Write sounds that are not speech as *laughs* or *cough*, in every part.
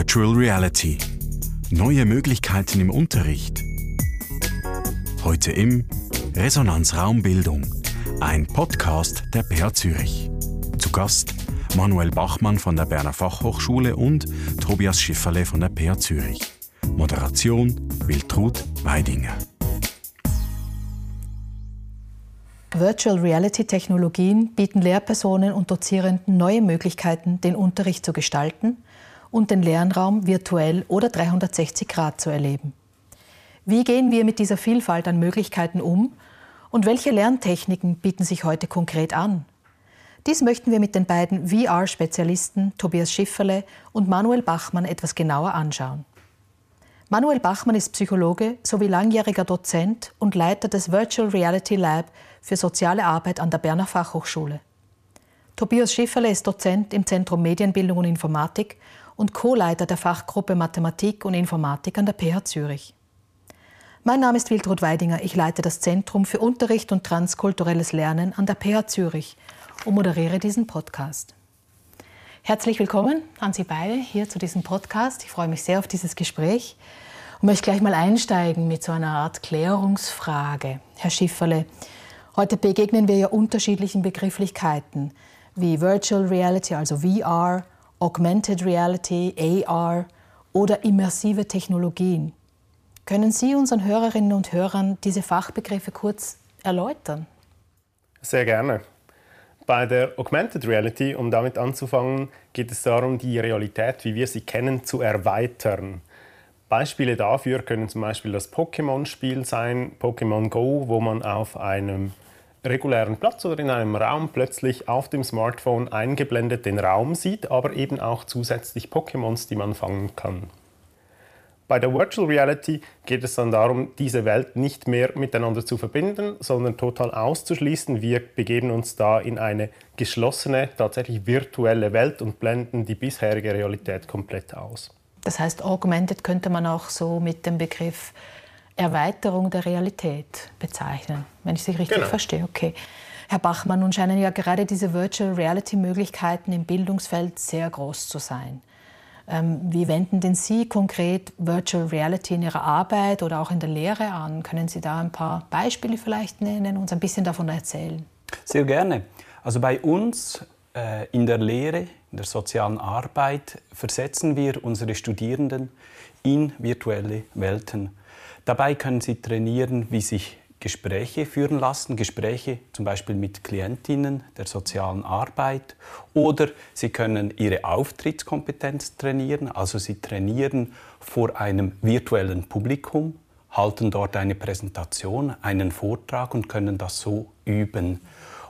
Virtual Reality. Neue Möglichkeiten im Unterricht. Heute im Resonanz Raumbildung, ein Podcast der PH Zürich. Zu Gast Manuel Bachmann von der Berner Fachhochschule und Tobias Schifferle von der PH Zürich. Moderation Wiltrud Weidinger. Virtual Reality Technologien bieten Lehrpersonen und Dozierenden neue Möglichkeiten, den Unterricht zu gestalten und den Lernraum virtuell oder 360 Grad zu erleben. Wie gehen wir mit dieser Vielfalt an Möglichkeiten um und welche Lerntechniken bieten sich heute konkret an? Dies möchten wir mit den beiden VR-Spezialisten Tobias Schifferle und Manuel Bachmann etwas genauer anschauen. Manuel Bachmann ist Psychologe sowie langjähriger Dozent und Leiter des Virtual Reality Lab für soziale Arbeit an der Berner Fachhochschule. Tobias Schifferle ist Dozent im Zentrum Medienbildung und Informatik und Co-Leiter der Fachgruppe Mathematik und Informatik an der PH Zürich. Mein Name ist Wiltrud Weidinger. Ich leite das Zentrum für Unterricht und transkulturelles Lernen an der PH Zürich und moderiere diesen Podcast. Herzlich willkommen an Sie beide hier zu diesem Podcast. Ich freue mich sehr auf dieses Gespräch und möchte gleich mal einsteigen mit so einer Art Klärungsfrage. Herr Schifferle, heute begegnen wir ja unterschiedlichen Begrifflichkeiten wie Virtual Reality, also VR, Augmented Reality, AR oder immersive Technologien. Können Sie unseren Hörerinnen und Hörern diese Fachbegriffe kurz erläutern? Sehr gerne. Bei der Augmented Reality, um damit anzufangen, geht es darum, die Realität, wie wir sie kennen, zu erweitern. Beispiele dafür können zum Beispiel das Pokémon-Spiel sein, Pokémon Go, wo man auf einem regulären Platz oder in einem Raum plötzlich auf dem Smartphone eingeblendet den Raum sieht, aber eben auch zusätzlich Pokémons, die man fangen kann. Bei der Virtual Reality geht es dann darum, diese Welt nicht mehr miteinander zu verbinden, sondern total auszuschließen. Wir begeben uns da in eine geschlossene, tatsächlich virtuelle Welt und blenden die bisherige Realität komplett aus. Das heißt, augmented könnte man auch so mit dem Begriff Erweiterung der Realität bezeichnen, wenn ich Sie richtig genau. verstehe. Okay. Herr Bachmann, nun scheinen ja gerade diese Virtual Reality Möglichkeiten im Bildungsfeld sehr groß zu sein. Ähm, wie wenden denn Sie konkret Virtual Reality in Ihrer Arbeit oder auch in der Lehre an? Können Sie da ein paar Beispiele vielleicht nennen und uns ein bisschen davon erzählen? Sehr gerne. Also bei uns äh, in der Lehre, in der sozialen Arbeit versetzen wir unsere Studierenden in virtuelle Welten. Dabei können sie trainieren, wie sich Gespräche führen lassen, Gespräche zum Beispiel mit Klientinnen der sozialen Arbeit oder sie können ihre Auftrittskompetenz trainieren, also sie trainieren vor einem virtuellen Publikum, halten dort eine Präsentation, einen Vortrag und können das so üben.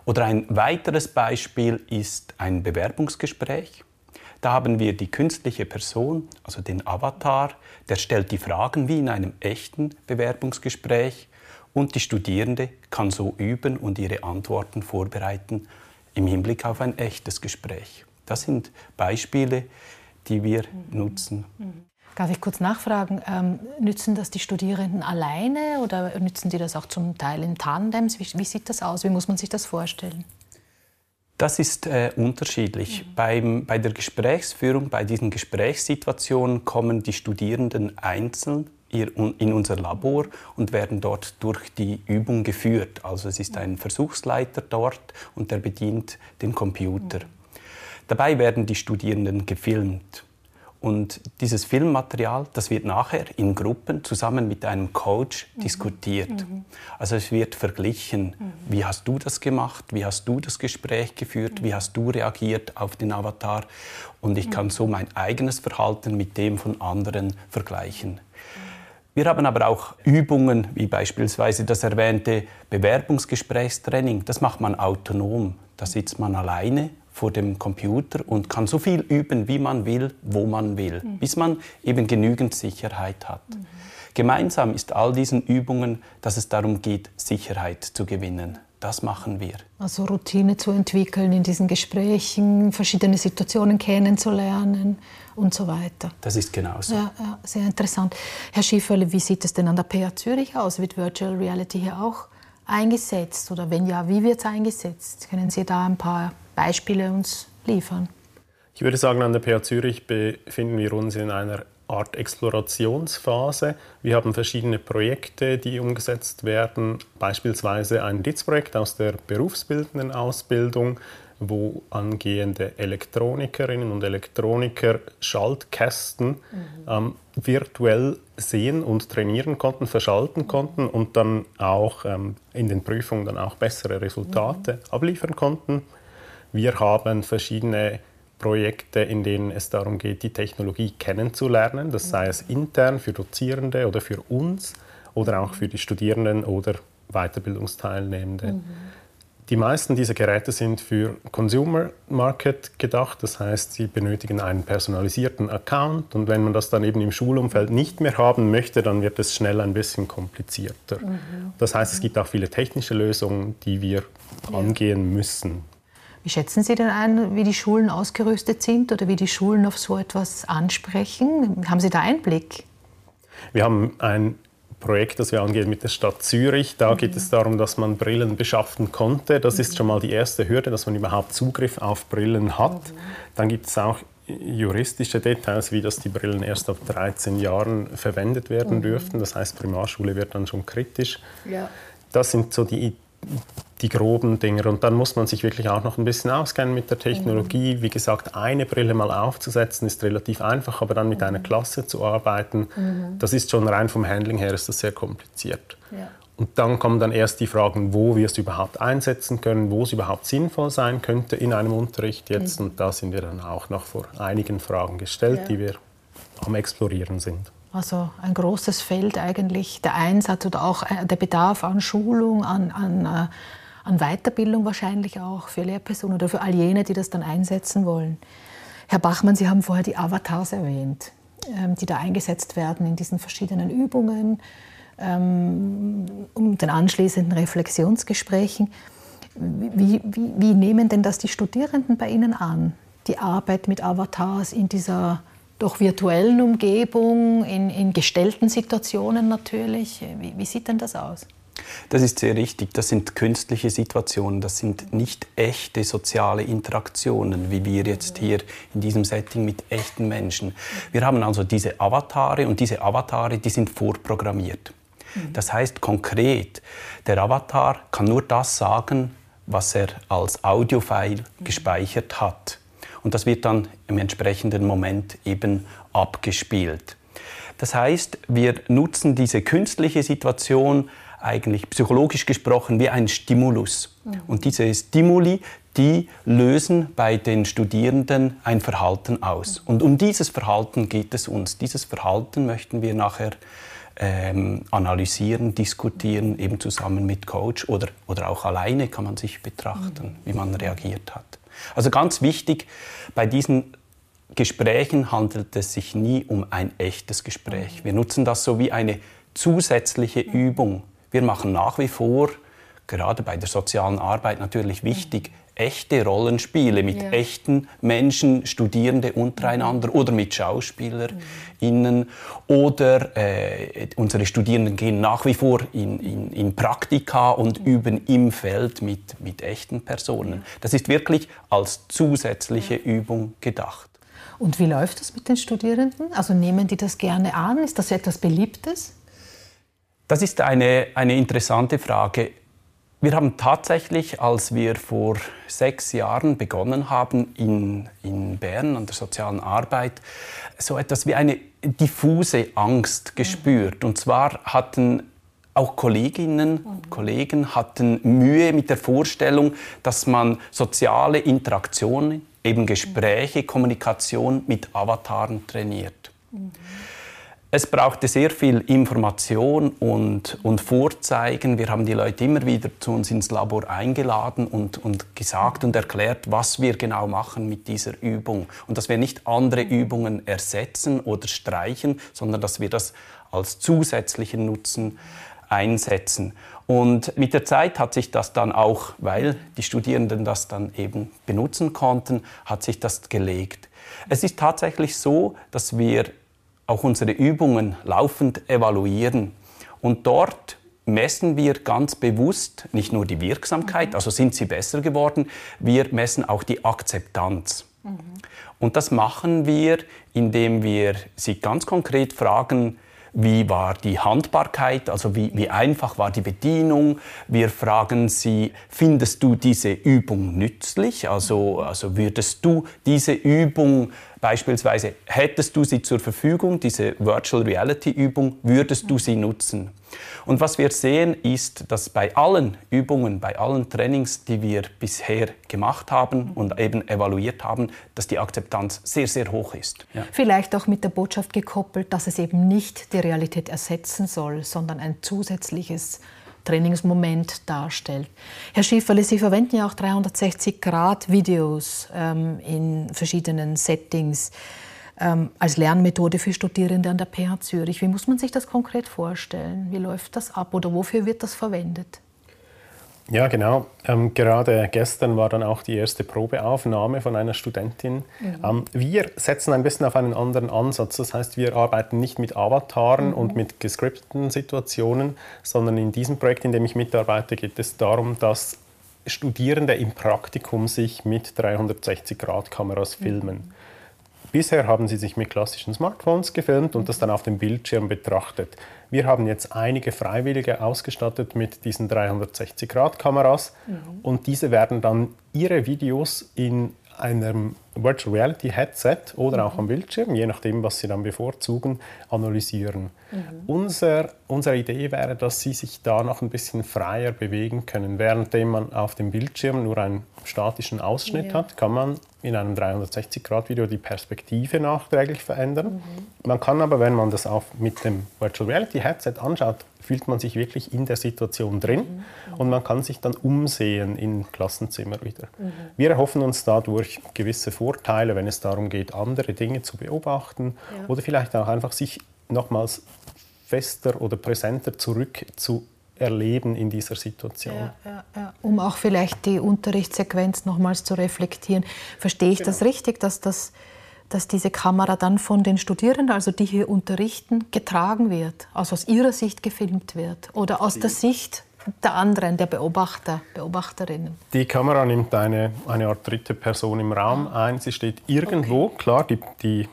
Oder ein weiteres Beispiel ist ein Bewerbungsgespräch. Da haben wir die künstliche Person, also den Avatar, der stellt die Fragen wie in einem echten Bewerbungsgespräch und die Studierende kann so üben und ihre Antworten vorbereiten im Hinblick auf ein echtes Gespräch. Das sind Beispiele, die wir mhm. nutzen. Mhm. Darf ich kurz nachfragen, ähm, nützen das die Studierenden alleine oder nützen die das auch zum Teil in Tandems? Wie, wie sieht das aus? Wie muss man sich das vorstellen? Das ist äh, unterschiedlich. Mhm. Beim, bei der Gesprächsführung, bei diesen Gesprächssituationen kommen die Studierenden einzeln in unser Labor und werden dort durch die Übung geführt. Also es ist ein Versuchsleiter dort und der bedient den Computer. Mhm. Dabei werden die Studierenden gefilmt. Und dieses Filmmaterial, das wird nachher in Gruppen zusammen mit einem Coach mhm. diskutiert. Mhm. Also es wird verglichen, mhm. wie hast du das gemacht, wie hast du das Gespräch geführt, wie hast du reagiert auf den Avatar. Und ich kann so mein eigenes Verhalten mit dem von anderen vergleichen. Wir haben aber auch Übungen, wie beispielsweise das erwähnte Bewerbungsgesprächstraining. Das macht man autonom. Da sitzt man alleine vor dem Computer und kann so viel üben, wie man will, wo man will, mhm. bis man eben genügend Sicherheit hat. Mhm. Gemeinsam ist all diesen Übungen, dass es darum geht, Sicherheit zu gewinnen. Das machen wir. Also Routine zu entwickeln in diesen Gesprächen, verschiedene Situationen kennenzulernen und so weiter. Das ist genauso. Ja, ja sehr interessant. Herr Schieferle, wie sieht es denn an der PH Zürich aus? Wird Virtual Reality hier auch eingesetzt? Oder wenn ja, wie wird es eingesetzt? Können Sie da ein paar Beispiele uns liefern? Ich würde sagen, an der PH Zürich befinden wir uns in einer Art Explorationsphase. Wir haben verschiedene Projekte, die umgesetzt werden, beispielsweise ein DITS-Projekt aus der berufsbildenden Ausbildung, wo angehende Elektronikerinnen und Elektroniker Schaltkästen mhm. ähm, virtuell sehen und trainieren konnten, verschalten konnten und dann auch ähm, in den Prüfungen dann auch bessere Resultate mhm. abliefern konnten. Wir haben verschiedene Projekte, in denen es darum geht, die Technologie kennenzulernen. Das sei es intern für Dozierende oder für uns oder auch für die Studierenden oder Weiterbildungsteilnehmende. Mhm. Die meisten dieser Geräte sind für Consumer Market gedacht, das heißt, sie benötigen einen personalisierten Account und wenn man das dann eben im Schulumfeld nicht mehr haben möchte, dann wird es schnell ein bisschen komplizierter. Mhm. Das heißt, es gibt auch viele technische Lösungen, die wir ja. angehen müssen. Wie schätzen Sie denn ein, wie die Schulen ausgerüstet sind oder wie die Schulen auf so etwas ansprechen? Haben Sie da Einblick? Wir haben ein Projekt, das wir angehen mit der Stadt Zürich. Da mhm. geht es darum, dass man Brillen beschaffen konnte. Das mhm. ist schon mal die erste Hürde, dass man überhaupt Zugriff auf Brillen hat. Mhm. Dann gibt es auch juristische Details, wie dass die Brillen erst ab 13 Jahren verwendet werden mhm. dürften. Das heißt, Primarschule wird dann schon kritisch. Ja. Das sind so die die groben Dinge. Und dann muss man sich wirklich auch noch ein bisschen auskennen mit der Technologie. Mhm. Wie gesagt, eine Brille mal aufzusetzen ist relativ einfach, aber dann mit mhm. einer Klasse zu arbeiten, mhm. das ist schon rein vom Handling her ist das sehr kompliziert. Ja. Und dann kommen dann erst die Fragen, wo wir es überhaupt einsetzen können, wo es überhaupt sinnvoll sein könnte in einem Unterricht jetzt. Mhm. Und da sind wir dann auch noch vor einigen Fragen gestellt, ja. die wir am Explorieren sind. Also ein großes Feld eigentlich, der Einsatz oder auch äh, der Bedarf an Schulung, an, an, äh, an Weiterbildung wahrscheinlich auch für Lehrpersonen oder für all jene, die das dann einsetzen wollen. Herr Bachmann, Sie haben vorher die Avatars erwähnt, ähm, die da eingesetzt werden in diesen verschiedenen Übungen, ähm, um den anschließenden Reflexionsgesprächen. Wie, wie, wie nehmen denn das die Studierenden bei Ihnen an, die Arbeit mit Avatars in dieser doch virtuellen Umgebung, in, in gestellten Situationen natürlich. Wie, wie sieht denn das aus? Das ist sehr richtig. Das sind künstliche Situationen. Das sind nicht echte soziale Interaktionen, wie wir jetzt hier in diesem Setting mit echten Menschen. Wir haben also diese Avatare und diese Avatare, die sind vorprogrammiert. Das heißt konkret, der Avatar kann nur das sagen, was er als Audiofile gespeichert hat und das wird dann im entsprechenden Moment eben abgespielt. Das heißt, wir nutzen diese künstliche Situation eigentlich psychologisch gesprochen wie ein Stimulus. Mhm. Und diese Stimuli, die lösen bei den Studierenden ein Verhalten aus. Mhm. Und um dieses Verhalten geht es uns. Dieses Verhalten möchten wir nachher ähm, analysieren, diskutieren, eben zusammen mit Coach oder, oder auch alleine kann man sich betrachten, mhm. wie man reagiert hat. Also ganz wichtig, bei diesen Gesprächen handelt es sich nie um ein echtes Gespräch. Wir nutzen das so wie eine zusätzliche Übung. Wir machen nach wie vor, gerade bei der sozialen Arbeit natürlich wichtig, echte Rollenspiele mit ja. echten Menschen, Studierende untereinander mhm. oder mit SchauspielerInnen. Oder äh, unsere Studierenden gehen nach wie vor in, in, in Praktika und mhm. üben im Feld mit, mit echten Personen. Das ist wirklich als zusätzliche Übung gedacht. Und wie läuft das mit den Studierenden? Also nehmen die das gerne an? Ist das etwas Beliebtes? Das ist eine, eine interessante Frage. Wir haben tatsächlich, als wir vor sechs Jahren begonnen haben in, in Bern an der sozialen Arbeit, so etwas wie eine diffuse Angst gespürt. Und zwar hatten auch Kolleginnen und Kollegen hatten Mühe mit der Vorstellung, dass man soziale Interaktionen, eben Gespräche, Kommunikation mit Avataren trainiert. Mhm. Es brauchte sehr viel Information und, und Vorzeigen. Wir haben die Leute immer wieder zu uns ins Labor eingeladen und, und gesagt und erklärt, was wir genau machen mit dieser Übung. Und dass wir nicht andere Übungen ersetzen oder streichen, sondern dass wir das als zusätzlichen Nutzen einsetzen. Und mit der Zeit hat sich das dann auch, weil die Studierenden das dann eben benutzen konnten, hat sich das gelegt. Es ist tatsächlich so, dass wir auch unsere Übungen laufend evaluieren. Und dort messen wir ganz bewusst nicht nur die Wirksamkeit, also sind sie besser geworden, wir messen auch die Akzeptanz. Mhm. Und das machen wir, indem wir sie ganz konkret fragen, wie war die Handbarkeit, also wie, wie, einfach war die Bedienung. Wir fragen sie, findest du diese Übung nützlich? Also, also würdest du diese Übung beispielsweise, hättest du sie zur Verfügung, diese Virtual Reality Übung, würdest du sie nutzen? Und was wir sehen, ist, dass bei allen Übungen, bei allen Trainings, die wir bisher gemacht haben und eben evaluiert haben, dass die Akzeptanz sehr, sehr hoch ist. Ja. Vielleicht auch mit der Botschaft gekoppelt, dass es eben nicht die Realität ersetzen soll, sondern ein zusätzliches Trainingsmoment darstellt. Herr Schieferle, Sie verwenden ja auch 360-Grad-Videos ähm, in verschiedenen Settings ähm, als Lernmethode für Studierende an der PH Zürich. Wie muss man sich das konkret vorstellen? Wie läuft das ab oder wofür wird das verwendet? Ja, genau. Ähm, gerade gestern war dann auch die erste Probeaufnahme von einer Studentin. Mhm. Ähm, wir setzen ein bisschen auf einen anderen Ansatz. Das heißt, wir arbeiten nicht mit Avataren mhm. und mit gescripteten Situationen, sondern in diesem Projekt, in dem ich mitarbeite, geht es darum, dass Studierende im Praktikum sich mit 360-Grad-Kameras filmen. Bisher haben sie sich mit klassischen Smartphones gefilmt und das dann auf dem Bildschirm betrachtet. Wir haben jetzt einige Freiwillige ausgestattet mit diesen 360-Grad-Kameras mhm. und diese werden dann ihre Videos in einem Virtual Reality Headset oder mhm. auch am Bildschirm, je nachdem, was Sie dann bevorzugen, analysieren. Mhm. Unser, unsere Idee wäre, dass Sie sich da noch ein bisschen freier bewegen können. Währenddem man auf dem Bildschirm nur einen statischen Ausschnitt ja. hat, kann man in einem 360-Grad-Video die Perspektive nachträglich verändern. Mhm. Man kann aber, wenn man das auf, mit dem Virtual Reality Headset anschaut, fühlt man sich wirklich in der Situation drin mhm. und man kann sich dann umsehen im Klassenzimmer wieder. Mhm. Wir erhoffen uns dadurch gewisse Vorteile, wenn es darum geht, andere Dinge zu beobachten ja. oder vielleicht auch einfach sich nochmals fester oder präsenter zurück zu erleben in dieser Situation. Ja, ja, ja. Um auch vielleicht die Unterrichtssequenz nochmals zu reflektieren. Verstehe ich genau. das richtig, dass das dass diese Kamera dann von den Studierenden, also die hier unterrichten, getragen wird, also aus ihrer Sicht gefilmt wird oder aus der Sicht der anderen, der Beobachter, Beobachterinnen. Die Kamera nimmt eine, eine Art dritte Person im Raum ah. ein. Sie steht irgendwo, okay. klar, die, die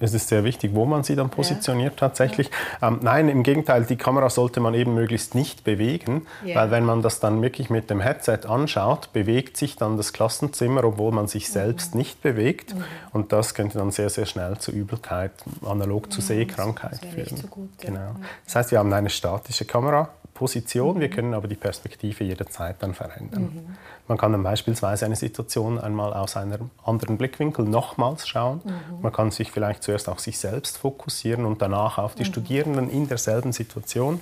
es ist sehr wichtig, wo man sie dann positioniert ja. tatsächlich. Ja. Ähm, nein, im Gegenteil, die Kamera sollte man eben möglichst nicht bewegen, ja. weil wenn man das dann wirklich mit dem Headset anschaut, bewegt sich dann das Klassenzimmer, obwohl man sich selbst mhm. nicht bewegt. Mhm. Und das könnte dann sehr, sehr schnell zu Übelkeit, analog zu Sehkrankheit führen. So gut, genau. Das heißt, wir haben eine statische Kamera, Position, wir mhm. können aber die Perspektive jederzeit dann verändern. Mhm. Man kann dann beispielsweise eine Situation einmal aus einem anderen Blickwinkel nochmals schauen. Mhm. Man kann sich vielleicht zuerst auf sich selbst fokussieren und danach auf die mhm. Studierenden in derselben Situation.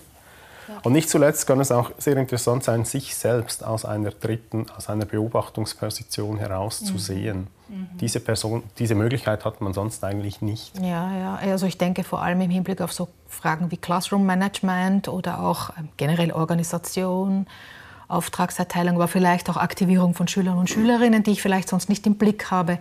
Und nicht zuletzt kann es auch sehr interessant sein, sich selbst aus einer dritten, aus einer Beobachtungsposition heraus mhm. zu sehen. Mhm. Diese, Person, diese Möglichkeit hat man sonst eigentlich nicht. Ja, ja, also ich denke vor allem im Hinblick auf so Fragen wie Classroom Management oder auch ähm, generell Organisation Auftragserteilung, aber vielleicht auch Aktivierung von Schülern und Schülerinnen, die ich vielleicht sonst nicht im Blick habe.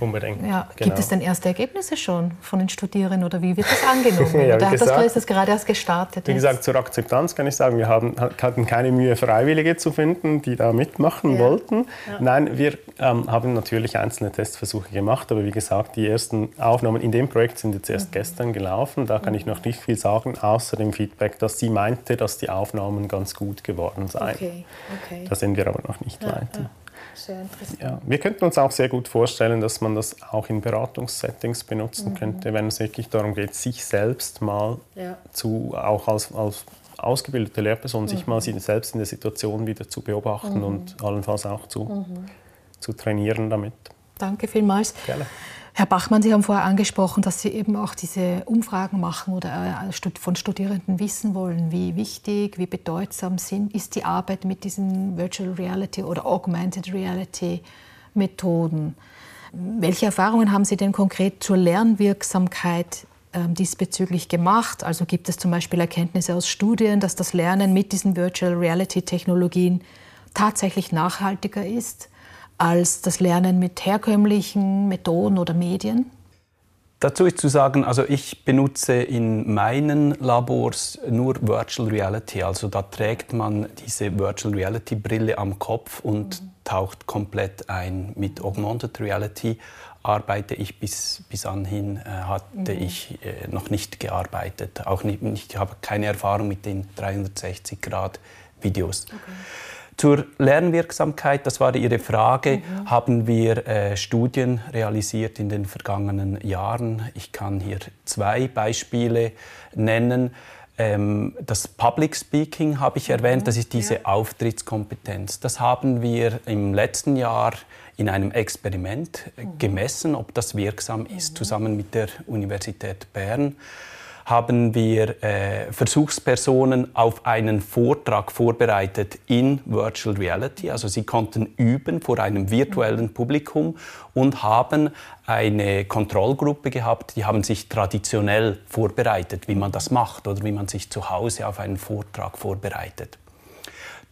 Unbedingt. Ja. Genau. Gibt es denn erste Ergebnisse schon von den Studierenden oder wie wird das angenommen? *laughs* ja, oder gesagt, das, ist das gerade erst gestartet? Wie gesagt, zur Akzeptanz kann ich sagen, wir haben, hatten keine Mühe, Freiwillige zu finden, die da mitmachen ja. wollten. Ja. Nein, wir ähm, haben natürlich einzelne Testversuche gemacht, aber wie gesagt, die ersten Aufnahmen in dem Projekt sind jetzt erst mhm. gestern gelaufen. Da kann mhm. ich noch nicht viel sagen, außer dem Feedback, dass sie meinte, dass die Aufnahmen ganz gut geworden seien. Okay. Okay. Da sind wir aber noch nicht weiter. Sehr interessant. Ja, wir könnten uns auch sehr gut vorstellen, dass man das auch in Beratungssettings benutzen mhm. könnte, wenn es wirklich darum geht, sich selbst mal ja. zu, auch als, als ausgebildete Lehrperson, mhm. sich mal selbst in der Situation wieder zu beobachten mhm. und allenfalls auch zu, mhm. zu trainieren damit. Danke vielmals. Gerne. Herr Bachmann, Sie haben vorher angesprochen, dass Sie eben auch diese Umfragen machen oder äh, von Studierenden wissen wollen, wie wichtig, wie bedeutsam sind, ist die Arbeit mit diesen Virtual Reality oder Augmented Reality Methoden. Welche Erfahrungen haben Sie denn konkret zur Lernwirksamkeit ähm, diesbezüglich gemacht? Also gibt es zum Beispiel Erkenntnisse aus Studien, dass das Lernen mit diesen Virtual Reality Technologien tatsächlich nachhaltiger ist? Als das Lernen mit herkömmlichen Methoden oder Medien? Dazu ist zu sagen, also ich benutze in meinen Labors nur Virtual Reality. Also da trägt man diese Virtual Reality Brille am Kopf und mhm taucht komplett ein. Mit Augmented Reality arbeite ich bis, bis anhin, äh, hatte mhm. ich äh, noch nicht gearbeitet. Auch nicht, ich habe keine Erfahrung mit den 360-Grad-Videos. Okay. Zur Lernwirksamkeit, das war Ihre Frage, mhm. haben wir äh, Studien realisiert in den vergangenen Jahren. Ich kann hier zwei Beispiele nennen. Ähm, das Public Speaking habe ich erwähnt, das ist diese ja. Auftrittskompetenz. Das haben wir im letzten Jahr in einem Experiment mhm. gemessen, ob das wirksam ist, mhm. zusammen mit der Universität Bern haben wir äh, Versuchspersonen auf einen Vortrag vorbereitet in Virtual Reality. Also sie konnten üben vor einem virtuellen Publikum und haben eine Kontrollgruppe gehabt, die haben sich traditionell vorbereitet, wie man das macht oder wie man sich zu Hause auf einen Vortrag vorbereitet.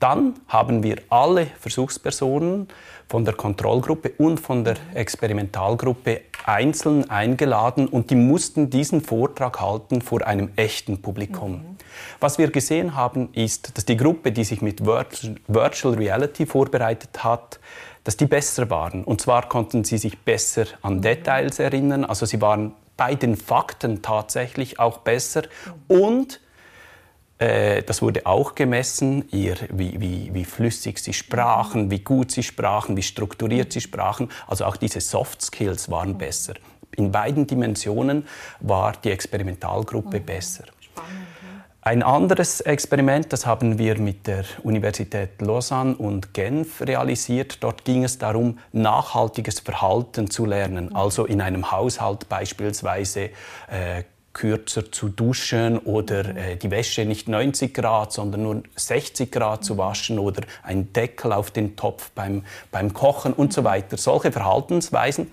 Dann haben wir alle Versuchspersonen von der Kontrollgruppe und von der Experimentalgruppe einzeln eingeladen und die mussten diesen Vortrag halten vor einem echten Publikum. Mhm. Was wir gesehen haben, ist, dass die Gruppe, die sich mit Virtual Reality vorbereitet hat, dass die besser waren. Und zwar konnten sie sich besser an mhm. Details erinnern, also sie waren bei den Fakten tatsächlich auch besser mhm. und das wurde auch gemessen, ihr, wie, wie, wie, flüssig sie sprachen, wie gut sie sprachen, wie strukturiert sie sprachen. Also auch diese Soft Skills waren besser. In beiden Dimensionen war die Experimentalgruppe mhm. besser. Ein anderes Experiment, das haben wir mit der Universität Lausanne und Genf realisiert. Dort ging es darum, nachhaltiges Verhalten zu lernen. Also in einem Haushalt beispielsweise äh, kürzer zu duschen oder äh, die Wäsche nicht 90 Grad, sondern nur 60 Grad zu waschen oder ein Deckel auf den Topf beim, beim Kochen und so weiter. Solche Verhaltensweisen,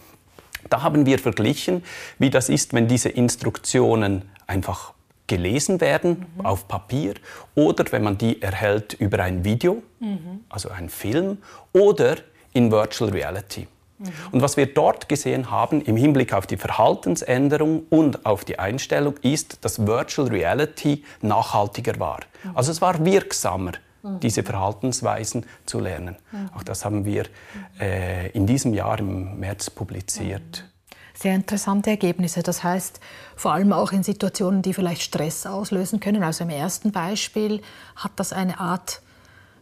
da haben wir verglichen, wie das ist, wenn diese Instruktionen einfach gelesen werden mhm. auf Papier oder wenn man die erhält über ein Video, mhm. also ein Film oder in Virtual Reality. Und was wir dort gesehen haben im Hinblick auf die Verhaltensänderung und auf die Einstellung ist, dass Virtual Reality nachhaltiger war. Also es war wirksamer, diese Verhaltensweisen zu lernen. Auch das haben wir äh, in diesem Jahr im März publiziert. Sehr interessante Ergebnisse. Das heißt, vor allem auch in Situationen, die vielleicht Stress auslösen können. Also im ersten Beispiel hat das eine Art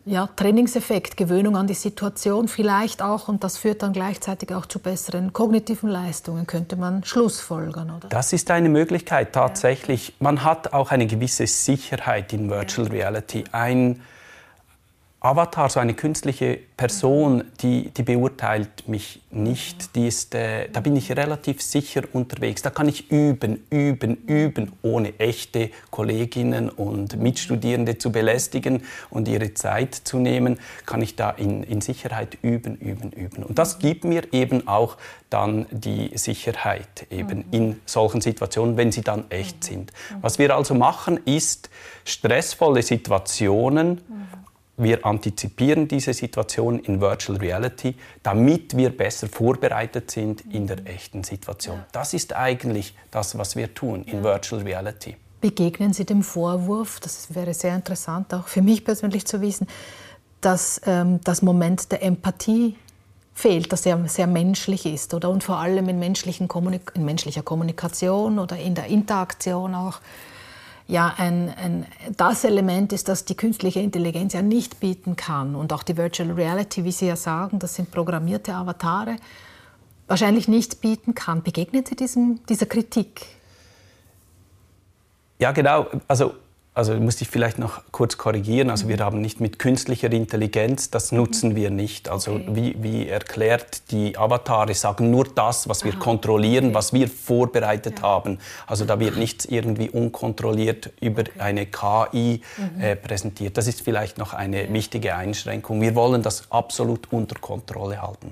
ja, Trainingseffekt, Gewöhnung an die Situation vielleicht auch und das führt dann gleichzeitig auch zu besseren kognitiven Leistungen, könnte man schlussfolgern, oder? Das ist eine Möglichkeit tatsächlich. Ja. Man hat auch eine gewisse Sicherheit in Virtual ja. Reality. Ein Avatar, so eine künstliche Person, die, die beurteilt mich nicht. Die ist, äh, da bin ich relativ sicher unterwegs. Da kann ich üben, üben, üben, ohne echte Kolleginnen und Mitstudierende zu belästigen und ihre Zeit zu nehmen, kann ich da in, in Sicherheit üben, üben, üben. Und das gibt mir eben auch dann die Sicherheit eben in solchen Situationen, wenn sie dann echt sind. Was wir also machen, ist stressvolle Situationen wir antizipieren diese Situation in Virtual Reality, damit wir besser vorbereitet sind in der echten Situation. Ja. Das ist eigentlich das, was wir tun in Virtual Reality. Begegnen Sie dem Vorwurf, das wäre sehr interessant auch für mich persönlich zu wissen, dass ähm, das Moment der Empathie fehlt, das sehr, sehr menschlich ist oder und vor allem in, menschlichen in menschlicher Kommunikation oder in der Interaktion auch ja ein, ein, das Element ist, das die künstliche Intelligenz ja nicht bieten kann. Und auch die Virtual Reality, wie Sie ja sagen, das sind programmierte Avatare, wahrscheinlich nicht bieten kann. Begegnen Sie diesem, dieser Kritik? Ja, genau. Also also muss ich vielleicht noch kurz korrigieren. Also wir haben nicht mit künstlicher Intelligenz, das nutzen wir nicht. Also okay. wie, wie, erklärt, die Avatare sagen nur das, was wir Aha. kontrollieren, okay. was wir vorbereitet ja. haben. Also da wird nichts irgendwie unkontrolliert über okay. eine KI mhm. äh, präsentiert. Das ist vielleicht noch eine ja. wichtige Einschränkung. Wir wollen das absolut unter Kontrolle halten.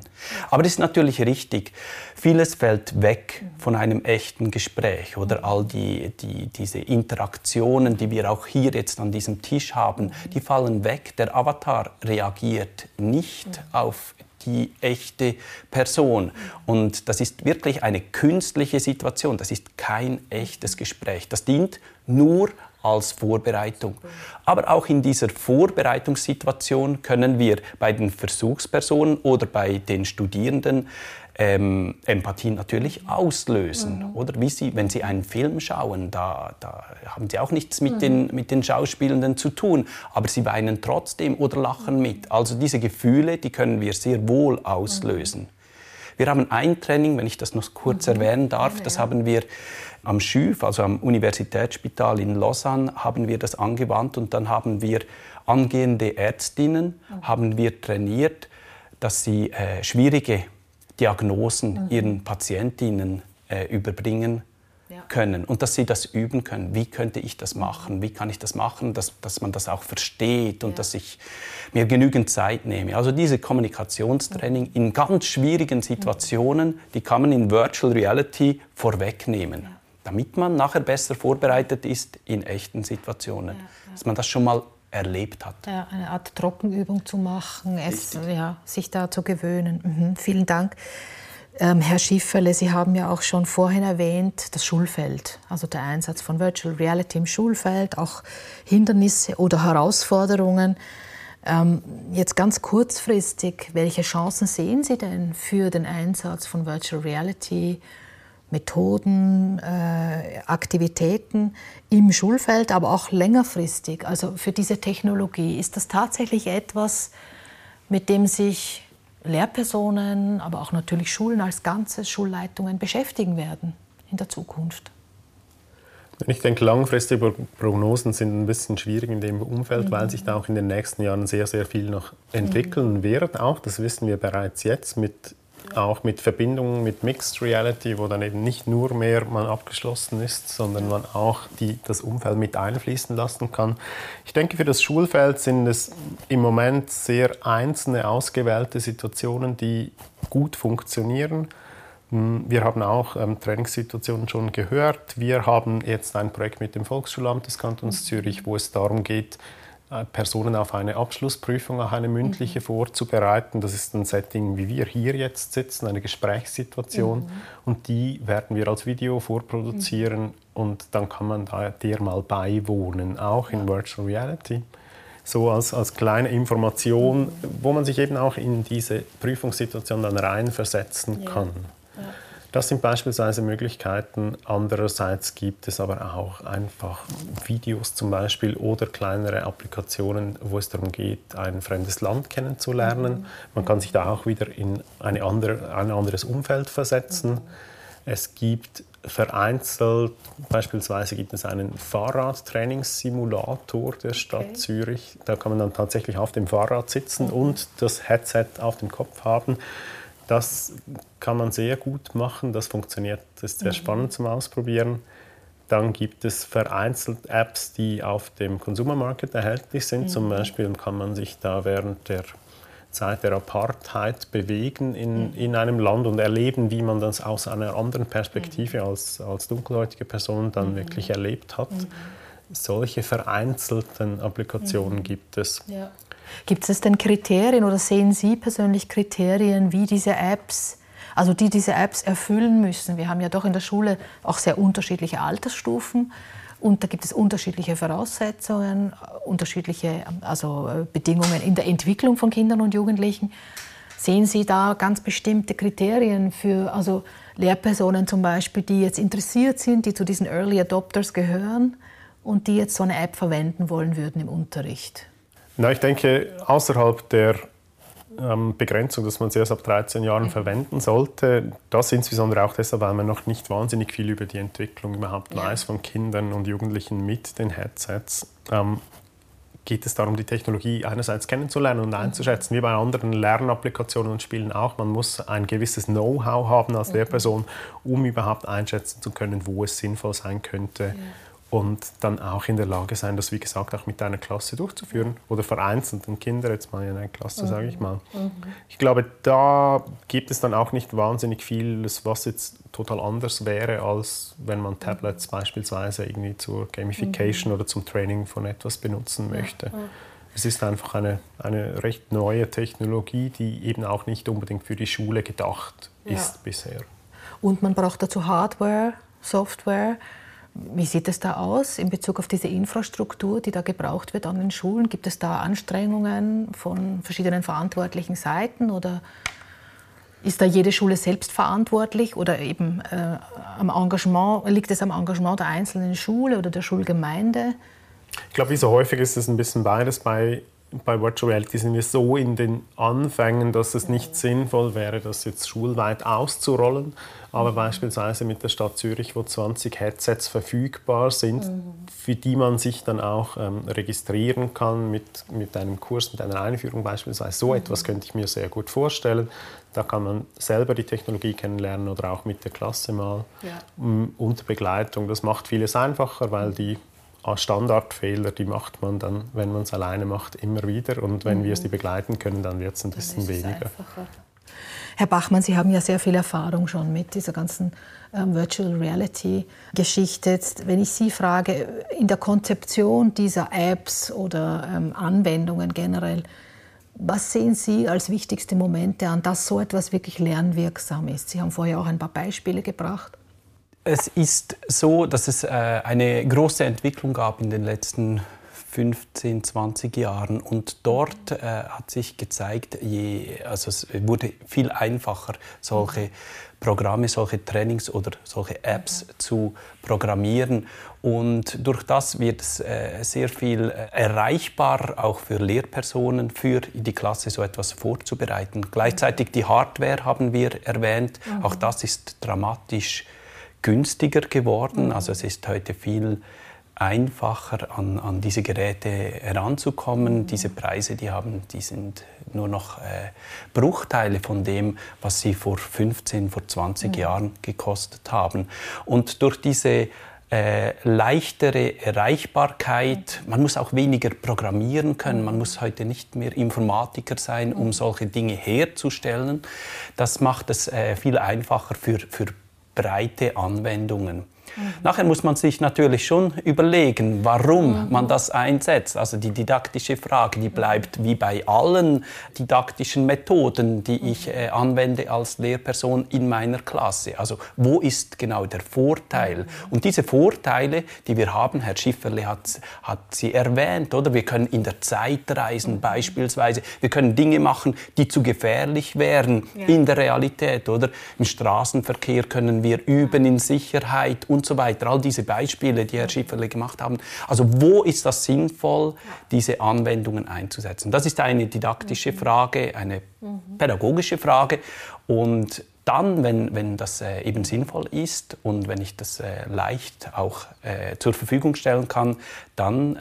Aber es ist natürlich richtig, vieles fällt weg mhm. von einem echten Gespräch oder all die, die, diese Interaktionen, die wir auch hier jetzt an diesem Tisch haben, die fallen weg. Der Avatar reagiert nicht auf die echte Person. Und das ist wirklich eine künstliche Situation. Das ist kein echtes Gespräch. Das dient nur als Vorbereitung. Aber auch in dieser Vorbereitungssituation können wir bei den Versuchspersonen oder bei den Studierenden ähm, Empathie natürlich auslösen. Mhm. Oder wie sie, wenn sie einen Film schauen, da, da haben sie auch nichts mit, mhm. den, mit den Schauspielenden zu tun, aber sie weinen trotzdem oder lachen mit. Also diese Gefühle, die können wir sehr wohl auslösen. Mhm. Wir haben ein Training, wenn ich das noch kurz mhm. erwähnen darf, das haben wir am SCHÜF, also am Universitätsspital in Lausanne, haben wir das angewandt und dann haben wir angehende Ärztinnen, mhm. haben wir trainiert, dass sie äh, schwierige Diagnosen mhm. ihren Patientinnen äh, überbringen ja. können und dass sie das üben können. Wie könnte ich das machen? Wie kann ich das machen, dass, dass man das auch versteht und ja. dass ich mir genügend Zeit nehme? Also diese Kommunikationstraining in ganz schwierigen Situationen, die kann man in Virtual Reality vorwegnehmen, ja. damit man nachher besser vorbereitet ist in echten Situationen. Dass man das schon mal erlebt hat. Ja, eine Art Trockenübung zu machen, es, ja, sich da zu gewöhnen. Mhm, vielen Dank. Ähm, Herr Schifferle, Sie haben ja auch schon vorhin erwähnt, das Schulfeld, also der Einsatz von Virtual Reality im Schulfeld, auch Hindernisse oder Herausforderungen. Ähm, jetzt ganz kurzfristig, welche Chancen sehen Sie denn für den Einsatz von Virtual Reality Methoden, äh, Aktivitäten im Schulfeld, aber auch längerfristig. Also für diese Technologie ist das tatsächlich etwas, mit dem sich Lehrpersonen, aber auch natürlich Schulen als Ganzes, Schulleitungen beschäftigen werden in der Zukunft. Ich denke, langfristige Prognosen sind ein bisschen schwierig in dem Umfeld, mhm. weil sich da auch in den nächsten Jahren sehr, sehr viel noch entwickeln mhm. wird. Auch das wissen wir bereits jetzt mit auch mit Verbindungen mit Mixed Reality, wo dann eben nicht nur mehr man abgeschlossen ist, sondern man auch die, das Umfeld mit einfließen lassen kann. Ich denke, für das Schulfeld sind es im Moment sehr einzelne, ausgewählte Situationen, die gut funktionieren. Hm, wir haben auch ähm, Trainingssituationen schon gehört. Wir haben jetzt ein Projekt mit dem Volksschulamt des Kantons Zürich, wo es darum geht, Personen auf eine Abschlussprüfung, auch eine mündliche mhm. vorzubereiten. Das ist ein Setting, wie wir hier jetzt sitzen, eine Gesprächssituation. Mhm. Und die werden wir als Video vorproduzieren mhm. und dann kann man da der mal beiwohnen, auch in Virtual Reality. So als, als kleine Information, mhm. wo man sich eben auch in diese Prüfungssituation dann reinversetzen ja. kann. Ja. Das sind beispielsweise Möglichkeiten. Andererseits gibt es aber auch einfach Videos zum Beispiel oder kleinere Applikationen, wo es darum geht, ein fremdes Land kennenzulernen. Man kann sich da auch wieder in eine andere, ein anderes Umfeld versetzen. Es gibt vereinzelt, beispielsweise gibt es einen Fahrradtrainingssimulator der Stadt okay. Zürich. Da kann man dann tatsächlich auf dem Fahrrad sitzen mhm. und das Headset auf dem Kopf haben. Das kann man sehr gut machen, das funktioniert, das ist sehr mhm. spannend zum Ausprobieren. Dann gibt es vereinzelt Apps, die auf dem Consumer Market erhältlich sind. Mhm. Zum Beispiel kann man sich da während der Zeit der Apartheid bewegen in, mhm. in einem Land und erleben, wie man das aus einer anderen Perspektive mhm. als, als dunkelhäutige Person dann mhm. wirklich erlebt hat. Mhm. Solche vereinzelten Applikationen gibt es. Ja. Gibt es denn Kriterien oder sehen Sie persönlich Kriterien, wie diese Apps, also die diese Apps erfüllen müssen? Wir haben ja doch in der Schule auch sehr unterschiedliche Altersstufen und da gibt es unterschiedliche Voraussetzungen, unterschiedliche also äh, Bedingungen in der Entwicklung von Kindern und Jugendlichen. Sehen Sie da ganz bestimmte Kriterien für also Lehrpersonen zum Beispiel, die jetzt interessiert sind, die zu diesen Early Adopters gehören und die jetzt so eine App verwenden wollen würden im Unterricht? Na, ich denke, außerhalb der ähm, Begrenzung, dass man es erst ab 13 Jahren mhm. verwenden sollte, das insbesondere auch deshalb, weil man noch nicht wahnsinnig viel über die Entwicklung überhaupt ja. weiß von Kindern und Jugendlichen mit den Headsets. Ähm, geht es darum, die Technologie einerseits kennenzulernen und mhm. einzuschätzen, wie bei anderen Lernapplikationen und Spielen auch. Man muss ein gewisses Know-how haben als mhm. Lehrperson, um überhaupt einschätzen zu können, wo es sinnvoll sein könnte. Ja und dann auch in der Lage sein, das wie gesagt auch mit einer Klasse durchzuführen oder vereinzelten Kinder jetzt mal in einer Klasse, mhm. sage ich mal. Mhm. Ich glaube, da gibt es dann auch nicht wahnsinnig vieles, was jetzt total anders wäre, als wenn man Tablets mhm. beispielsweise irgendwie zur Gamification mhm. oder zum Training von etwas benutzen möchte. Es ist einfach eine, eine recht neue Technologie, die eben auch nicht unbedingt für die Schule gedacht ist ja. bisher. Und man braucht dazu Hardware, Software. Wie sieht es da aus in Bezug auf diese Infrastruktur, die da gebraucht wird an den Schulen? Gibt es da Anstrengungen von verschiedenen verantwortlichen Seiten oder ist da jede Schule selbst verantwortlich oder eben äh, am Engagement, liegt es am Engagement der einzelnen Schule oder der Schulgemeinde? Ich glaube, wie so häufig ist es ein bisschen beides. Bei, bei Virtual Reality sind wir so in den Anfängen, dass es nicht sinnvoll wäre, das jetzt schulweit auszurollen. Aber beispielsweise mit der Stadt Zürich, wo 20 Headsets verfügbar sind, mhm. für die man sich dann auch ähm, registrieren kann mit, mit einem Kurs, mit einer Einführung beispielsweise. So mhm. etwas könnte ich mir sehr gut vorstellen. Da kann man selber die Technologie kennenlernen oder auch mit der Klasse mal ja. unter Begleitung. Das macht vieles einfacher, weil die Standardfehler, die macht man dann, wenn man es alleine macht, immer wieder. Und wenn mhm. wir sie begleiten können, dann wird es ein bisschen weniger. Einfacher. Herr Bachmann, Sie haben ja sehr viel Erfahrung schon mit dieser ganzen ähm, Virtual Reality Geschichte. Wenn ich Sie frage, in der Konzeption dieser Apps oder ähm, Anwendungen generell, was sehen Sie als wichtigste Momente an, dass so etwas wirklich lernwirksam ist? Sie haben vorher auch ein paar Beispiele gebracht. Es ist so, dass es äh, eine große Entwicklung gab in den letzten 15, 20 Jahren. Und dort äh, hat sich gezeigt, je, also es wurde viel einfacher, solche Programme, solche Trainings oder solche Apps zu programmieren. Und durch das wird es äh, sehr viel äh, erreichbar, auch für Lehrpersonen, für die Klasse so etwas vorzubereiten. Gleichzeitig die Hardware haben wir erwähnt. Mhm. Auch das ist dramatisch günstiger geworden. Mhm. Also es ist heute viel einfacher an, an diese Geräte heranzukommen. Mhm. Diese Preise, die haben, die sind nur noch äh, Bruchteile von dem, was sie vor 15, vor 20 mhm. Jahren gekostet haben. Und durch diese äh, leichtere Erreichbarkeit. Man muss auch weniger programmieren können. Man muss heute nicht mehr Informatiker sein, um solche Dinge herzustellen. Das macht es äh, viel einfacher für, für breite Anwendungen. Mhm. Nachher muss man sich natürlich schon überlegen, warum mhm. man das einsetzt. Also die didaktische Frage, die bleibt wie bei allen didaktischen Methoden, die ich äh, anwende als Lehrperson in meiner Klasse. Also wo ist genau der Vorteil? Mhm. Und diese Vorteile, die wir haben, Herr Schifferle hat, hat sie erwähnt, oder? Wir können in der Zeit reisen mhm. beispielsweise. Wir können Dinge machen, die zu gefährlich wären ja. in der Realität, oder? Im Straßenverkehr können wir üben in Sicherheit und so weiter. All diese Beispiele, die Herr Schifferle gemacht haben. Also wo ist das sinnvoll, diese Anwendungen einzusetzen? Das ist eine didaktische mhm. Frage, eine mhm. pädagogische Frage. Und dann, wenn, wenn das äh, eben sinnvoll ist und wenn ich das äh, leicht auch äh, zur Verfügung stellen kann, dann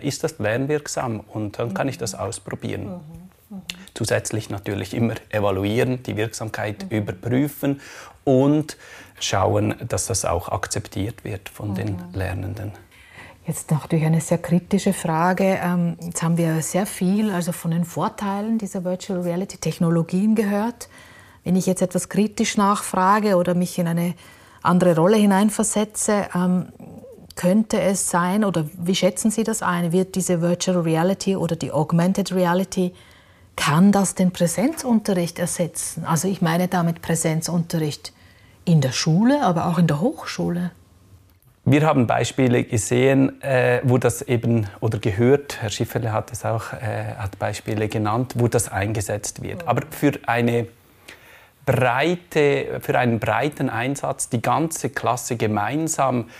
ist das lernwirksam und dann kann ich das ausprobieren. Mhm. Zusätzlich natürlich immer evaluieren, die Wirksamkeit mhm. überprüfen und schauen, dass das auch akzeptiert wird von mhm. den Lernenden. Jetzt natürlich eine sehr kritische Frage. Ähm, jetzt haben wir sehr viel also von den Vorteilen dieser Virtual Reality Technologien gehört. Wenn ich jetzt etwas kritisch nachfrage oder mich in eine andere Rolle hineinversetze, ähm, könnte es sein oder wie schätzen Sie das ein? Wird diese Virtual Reality oder die Augmented Reality kann das den Präsenzunterricht ersetzen? Also ich meine damit Präsenzunterricht in der Schule, aber auch in der Hochschule? Wir haben Beispiele gesehen, äh, wo das eben, oder gehört, Herr Schifferle hat es auch, äh, hat Beispiele genannt, wo das eingesetzt wird. Aber für eine breite, für einen breiten Einsatz, die ganze Klasse gemeinsam,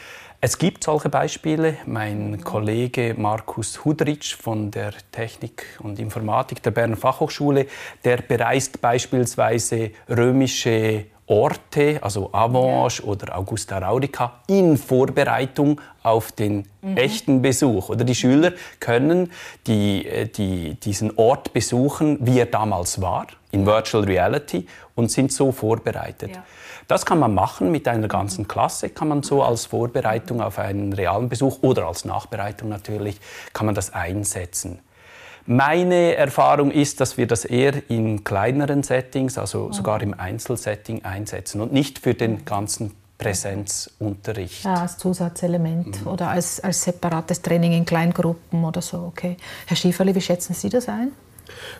es gibt solche Beispiele. Mein Kollege Markus Hudritsch von der Technik und Informatik der Berner Fachhochschule, der bereist beispielsweise römische Orte, also Avange oder Augusta Raurica, in Vorbereitung auf den mhm. echten Besuch. Oder die Schüler können die, äh, die, diesen Ort besuchen, wie er damals war, in Virtual Reality, und sind so vorbereitet. Ja. Das kann man machen mit einer ganzen Klasse, kann man so als Vorbereitung auf einen realen Besuch oder als Nachbereitung natürlich, kann man das einsetzen. Meine Erfahrung ist, dass wir das eher in kleineren Settings, also mhm. sogar im Einzelsetting einsetzen und nicht für den ganzen Präsenzunterricht. Ja, als Zusatzelement mhm. oder als, als separates Training in Kleingruppen oder so, okay. Herr Schieferle, wie schätzen Sie das ein?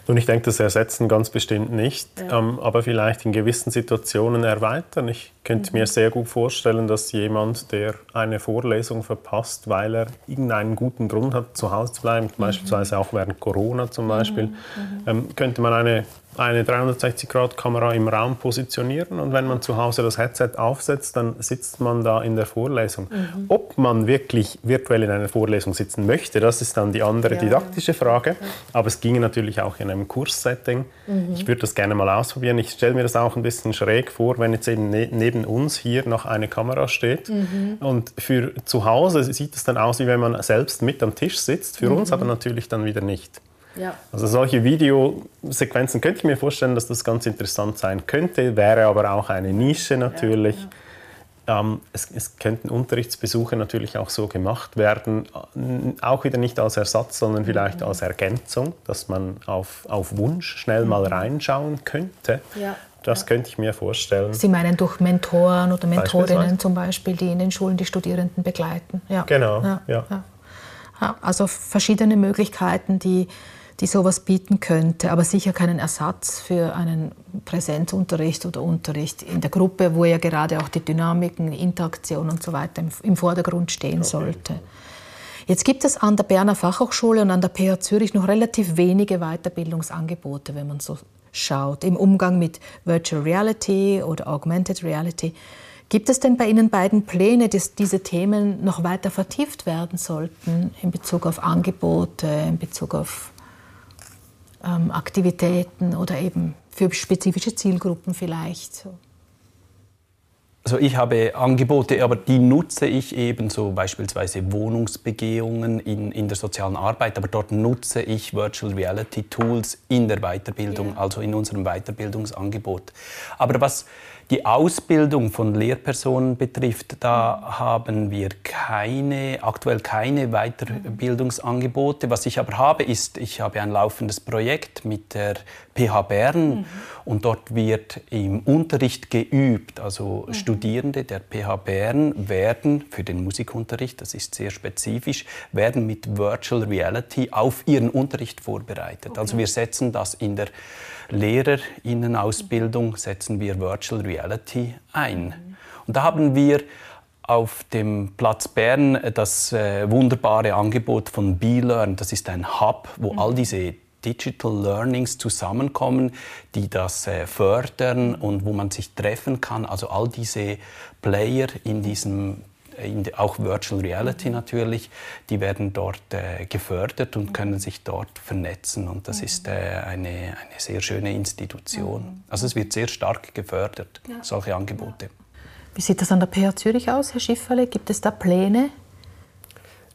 Nun, ich denke, das ersetzen ganz bestimmt nicht, ja. ähm, aber vielleicht in gewissen Situationen erweitern. Ich könnte mhm. mir sehr gut vorstellen, dass jemand, der eine Vorlesung verpasst, weil er irgendeinen guten Grund hat, zu Hause zu bleiben, mhm. beispielsweise auch während Corona zum Beispiel, mhm. mhm. ähm, könnte man eine eine 360-Grad-Kamera im Raum positionieren und wenn man zu Hause das Headset aufsetzt, dann sitzt man da in der Vorlesung. Mhm. Ob man wirklich virtuell in einer Vorlesung sitzen möchte, das ist dann die andere ja, didaktische Frage. Ja. Aber es ginge natürlich auch in einem Kurssetting. Mhm. Ich würde das gerne mal ausprobieren. Ich stelle mir das auch ein bisschen schräg vor, wenn jetzt eben ne neben uns hier noch eine Kamera steht. Mhm. Und für zu Hause sieht es dann aus, wie wenn man selbst mit am Tisch sitzt. Für uns mhm. aber natürlich dann wieder nicht. Ja. Also solche Videosequenzen könnte ich mir vorstellen, dass das ganz interessant sein könnte, wäre aber auch eine Nische natürlich. Ja, ja. Ähm, es, es, könnten Unterrichtsbesuche natürlich auch so gemacht werden, auch wieder nicht als Ersatz, sondern vielleicht mhm. als Ergänzung, dass man auf, auf Wunsch schnell mal mhm. reinschauen könnte. Das könnte ich mir vorstellen. Sie meinen durch Mentoren oder Mentorinnen zum Beispiel, die in den Schulen die Studierenden begleiten. Ja. Genau, ja. Also verschiedene Möglichkeiten, die die sowas bieten könnte, aber sicher keinen Ersatz für einen Präsenzunterricht oder Unterricht in der Gruppe, wo ja gerade auch die Dynamiken, Interaktion und so weiter im, Vordergrund stehen okay. sollte. Jetzt gibt es an der Berner Fachhochschule und an der PH Zürich noch relativ wenige Weiterbildungsangebote, wenn man so schaut, im Umgang mit Virtual Reality oder Augmented Reality. Gibt es denn bei Ihnen beiden Pläne, dass diese Themen noch weiter vertieft werden sollten in Bezug auf Angebote, in Bezug auf ähm, Aktivitäten oder eben für spezifische Zielgruppen vielleicht. Also ich habe Angebote, aber die nutze ich eben so beispielsweise Wohnungsbegehungen in, in der sozialen Arbeit, aber dort nutze ich Virtual Reality Tools in der Weiterbildung, ja. also in unserem Weiterbildungsangebot. Aber was die Ausbildung von Lehrpersonen betrifft, da haben wir keine, aktuell keine Weiterbildungsangebote. Was ich aber habe, ist, ich habe ein laufendes Projekt mit der PH Bern mhm. und dort wird im Unterricht geübt. Also mhm. Studierende der PH Bern werden für den Musikunterricht, das ist sehr spezifisch, werden mit Virtual Reality auf ihren Unterricht vorbereitet. Okay. Also wir setzen das in der Lehrerinnenausbildung setzen wir Virtual Reality ein. Und da haben wir auf dem Platz Bern das äh, wunderbare Angebot von BeLearn. Das ist ein Hub, wo mhm. all diese Digital Learnings zusammenkommen, die das äh, fördern und wo man sich treffen kann. Also all diese Player in diesem die, auch Virtual Reality natürlich, die werden dort äh, gefördert und können sich dort vernetzen. Und das mhm. ist äh, eine, eine sehr schöne Institution. Mhm. Also es wird sehr stark gefördert, ja. solche Angebote. Wie sieht das an der PH Zürich aus, Herr Schifferle? Gibt es da Pläne?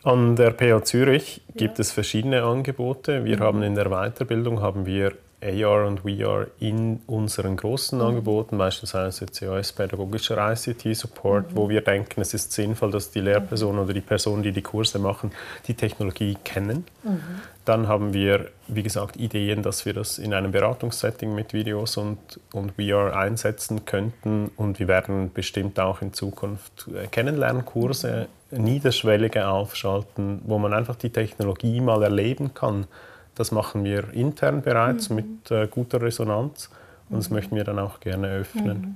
An der PH Zürich gibt ja. es verschiedene Angebote. Wir mhm. haben in der Weiterbildung haben wir AR und VR in unseren großen mhm. Angeboten, beispielsweise COS pädagogischer ICT-Support, mhm. wo wir denken, es ist sinnvoll, dass die Lehrpersonen oder die Personen, die die Kurse machen, die Technologie kennen. Mhm. Dann haben wir, wie gesagt, Ideen, dass wir das in einem Beratungssetting mit Videos und, und VR einsetzen könnten. Und wir werden bestimmt auch in Zukunft äh, Kennenlernkurse, mhm. niederschwellige aufschalten, wo man einfach die Technologie mal erleben kann das machen wir intern bereits mhm. mit äh, guter Resonanz und das mhm. möchten wir dann auch gerne öffnen. Mhm.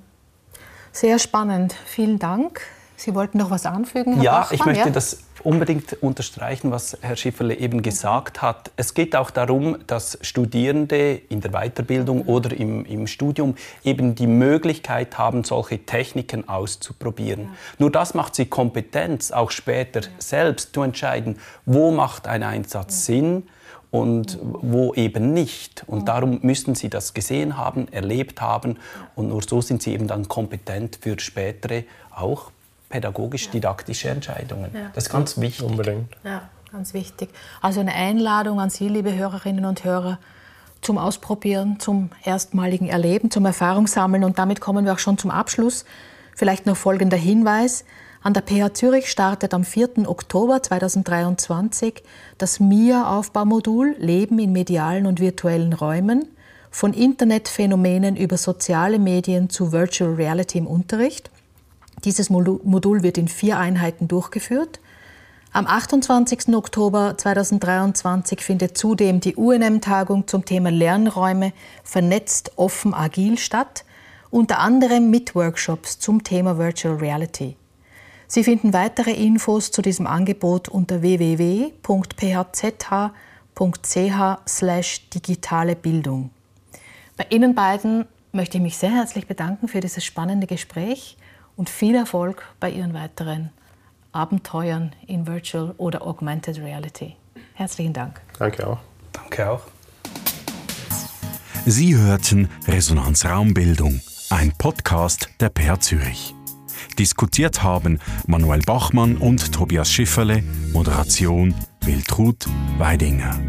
Sehr spannend. Vielen Dank. Sie wollten noch was anfügen? Herr ja, Bachmann, ich möchte ja? das unbedingt unterstreichen, was Herr Schifferle eben gesagt hat. Es geht auch darum, dass Studierende in der Weiterbildung oder im, im Studium eben die Möglichkeit haben, solche Techniken auszuprobieren. Ja. Nur das macht sie Kompetenz, auch später ja. selbst zu entscheiden, wo macht ein Einsatz Sinn und wo eben nicht. Und darum müssen sie das gesehen haben, erlebt haben und nur so sind sie eben dann kompetent für spätere auch pädagogisch-didaktische Entscheidungen. Ja. Das ist ganz wichtig. Unbedingt. Ja, ganz wichtig. Also eine Einladung an Sie, liebe Hörerinnen und Hörer, zum Ausprobieren, zum erstmaligen Erleben, zum Erfahrungssammeln. Und damit kommen wir auch schon zum Abschluss. Vielleicht noch folgender Hinweis. An der PH Zürich startet am 4. Oktober 2023 das MIA-Aufbaumodul Leben in medialen und virtuellen Räumen von Internetphänomenen über soziale Medien zu Virtual Reality im Unterricht. Dieses Modul wird in vier Einheiten durchgeführt. Am 28. Oktober 2023 findet zudem die UNM-Tagung zum Thema Lernräume vernetzt, offen, agil statt, unter anderem mit Workshops zum Thema Virtual Reality. Sie finden weitere Infos zu diesem Angebot unter www.phzh.ch digitale Bildung. Bei Ihnen beiden möchte ich mich sehr herzlich bedanken für dieses spannende Gespräch und viel Erfolg bei Ihren weiteren Abenteuern in Virtual oder Augmented Reality. Herzlichen Dank. Danke auch. Danke auch. Sie hörten Resonanz Raumbildung, ein Podcast der PR Zürich. Diskutiert haben Manuel Bachmann und Tobias Schifferle, Moderation Wiltrud Weidinger.